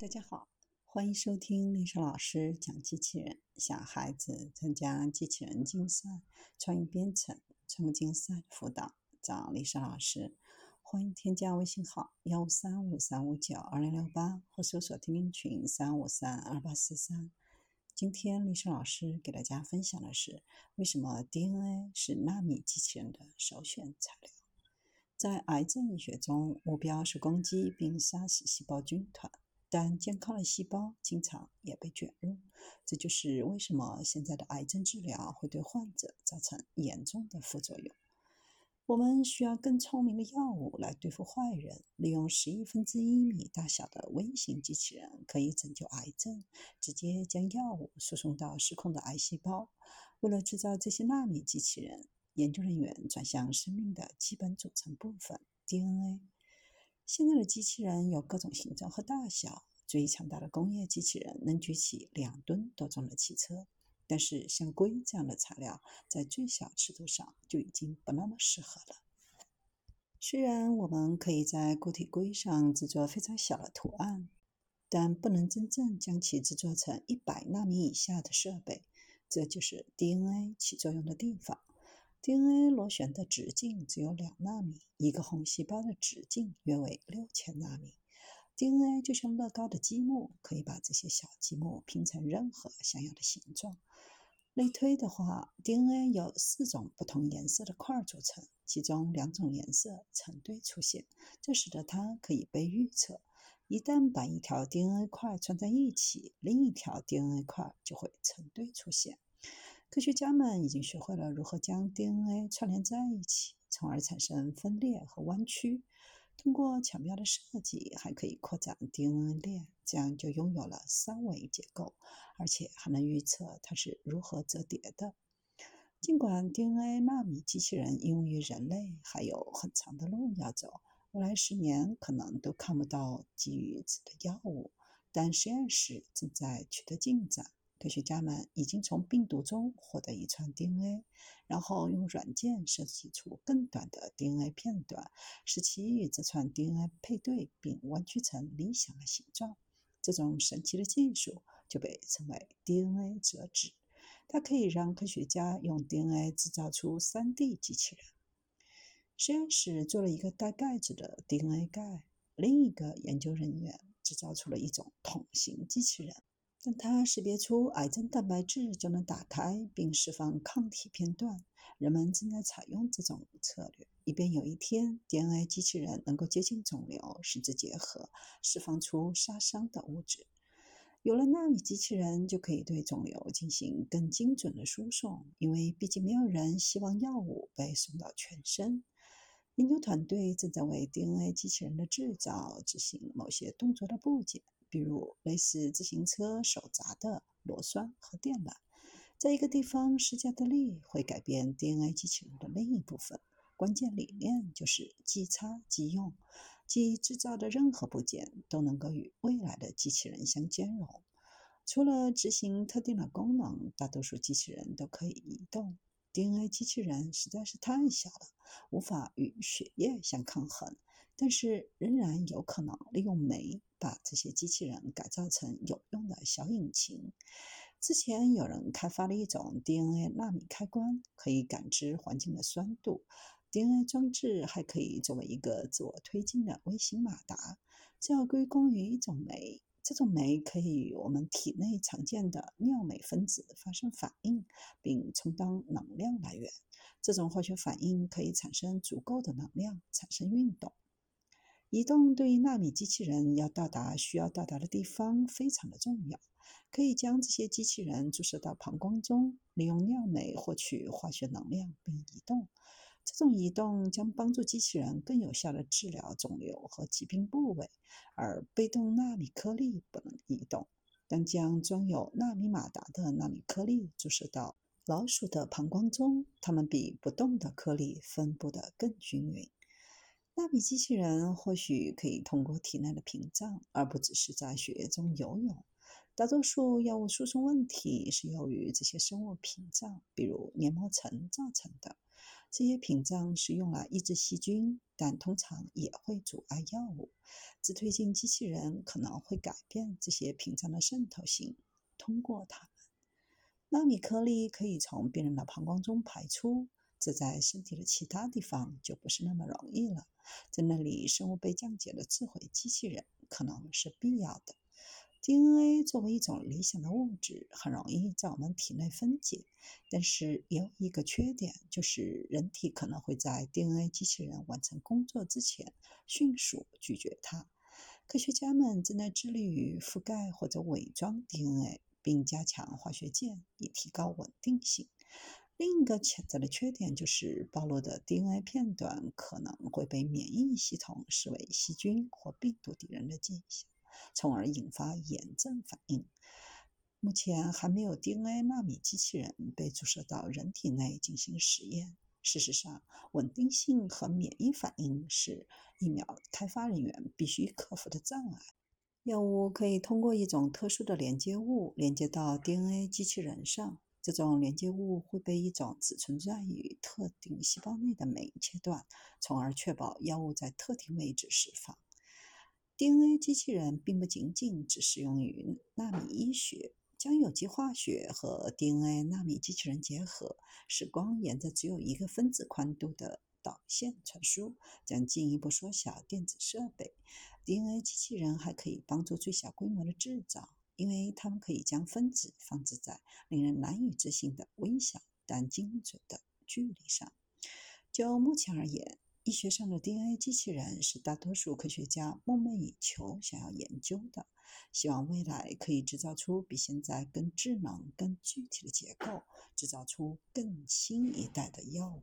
大家好，欢迎收听丽莎老师讲机器人。小孩子参加机器人竞赛、创意编程、创客竞赛辅导，找丽莎老师。欢迎添加微信号幺五三五三五九二零六八，或搜索钉钉群三五三二八四三。今天丽莎老师给大家分享的是，为什么 DNA 是纳米机器人的首选材料？在癌症医学中，目标是攻击并杀死细胞军团。但健康的细胞经常也被卷入，这就是为什么现在的癌症治疗会对患者造成严重的副作用。我们需要更聪明的药物来对付坏人。利用十亿分之一米大小的微型机器人可以拯救癌症，直接将药物输送到失控的癌细胞。为了制造这些纳米机器人，研究人员转向生命的基本组成部分 DNA。现在的机器人有各种形状和大小，最强大的工业机器人能举起两吨多重的汽车。但是，像硅这样的材料，在最小尺度上就已经不那么适合了。虽然我们可以在固体硅上制作非常小的图案，但不能真正将其制作成一百纳米以下的设备。这就是 DNA 起作用的地方。DNA 螺旋的直径只有两纳米，一个红细胞的直径约为六千纳米。DNA 就像乐高的积木，可以把这些小积木拼成任何想要的形状。类推的话，DNA 由四种不同颜色的块组成，其中两种颜色成对出现，这使得它可以被预测。一旦把一条 DNA 块串在一起，另一条 DNA 块就会成对出现。科学家们已经学会了如何将 DNA 串联在一起，从而产生分裂和弯曲。通过巧妙的设计，还可以扩展 DNA 链，这样就拥有了三维结构，而且还能预测它是如何折叠的。尽管 DNA 纳米机器人应用于人类还有很长的路要走，未来十年可能都看不到基于此的药物，但实验室正在取得进展。科学家们已经从病毒中获得一串 DNA，然后用软件设计出更短的 DNA 片段，使其与这串 DNA 配对并弯曲成理想的形状。这种神奇的技术就被称为 DNA 折纸，它可以让科学家用 DNA 制造出 3D 机器人。实验室做了一个带盖子的 DNA 盖，另一个研究人员制造出了一种桶形机器人。当它识别出癌症蛋白质，就能打开并释放抗体片段。人们正在采用这种策略，以便有一天 DNA 机器人能够接近肿瘤，使之结合，释放出杀伤的物质。有了纳米机器人，就可以对肿瘤进行更精准的输送，因为毕竟没有人希望药物被送到全身。研究团队正在为 DNA 机器人的制造执行某些动作的部件。比如类似自行车手闸的螺栓和电缆，在一个地方施加的力会改变 DNA 机器人的另一部分。关键理念就是即插即用，即制造的任何部件都能够与未来的机器人相兼容。除了执行特定的功能，大多数机器人都可以移动。DNA 机器人实在是太小了，无法与血液相抗衡。但是仍然有可能利用酶把这些机器人改造成有用的小引擎。之前有人开发了一种 DNA 纳米开关，可以感知环境的酸度。DNA 装置还可以作为一个自我推进的微型马达。这要归功于一种酶，这种酶可以与我们体内常见的尿酶分子发生反应，并充当能量来源。这种化学反应可以产生足够的能量，产生运动。移动对于纳米机器人要到达需要到达的地方非常的重要。可以将这些机器人注射到膀胱中，利用尿酶获取化学能量并移动。这种移动将帮助机器人更有效地治疗肿瘤和疾病部位。而被动纳米颗粒不能移动。当将装有纳米马达的纳米颗粒注射到老鼠的膀胱中，它们比不动的颗粒分布得更均匀。纳米机器人或许可以通过体内的屏障，而不只是在血液中游泳。大多数药物输送问题是由于这些生物屏障，比如黏膜层造成的。这些屏障是用来抑制细菌，但通常也会阻碍药物。自推进机器人可能会改变这些屏障的渗透性，通过它们，纳米颗粒可以从病人的膀胱中排出。这在身体的其他地方就不是那么容易了。在那里，生物被降解的智慧机器人可能是必要的。DNA 作为一种理想的物质，很容易在我们体内分解，但是也有一个缺点，就是人体可能会在 DNA 机器人完成工作之前迅速拒绝它。科学家们正在致力于覆盖或者伪装 DNA，并加强化学键，以提高稳定性。另一个潜在的缺点就是，暴露的 DNA 片段可能会被免疫系统视为细菌或病毒敌人的迹象，从而引发炎症反应。目前还没有 DNA 纳米机器人被注射到人体内进行实验。事实上，稳定性和免疫反应是疫苗开发人员必须克服的障碍。药物可以通过一种特殊的连接物连接到 DNA 机器人上。这种连接物会被一种只存在于特定细胞内的酶切断，从而确保药物在特定位置释放。DNA 机器人并不仅仅只适用于纳米医学，将有机化学和 DNA 纳米机器人结合，使光沿着只有一个分子宽度的导线传输，将进一步缩小电子设备。DNA 机器人还可以帮助最小规模的制造。因为它们可以将分子放置在令人难以置信的微小但精准的距离上。就目前而言，医学上的 DNA 机器人是大多数科学家梦寐以求想要研究的。希望未来可以制造出比现在更智能、更具体的结构，制造出更新一代的药物。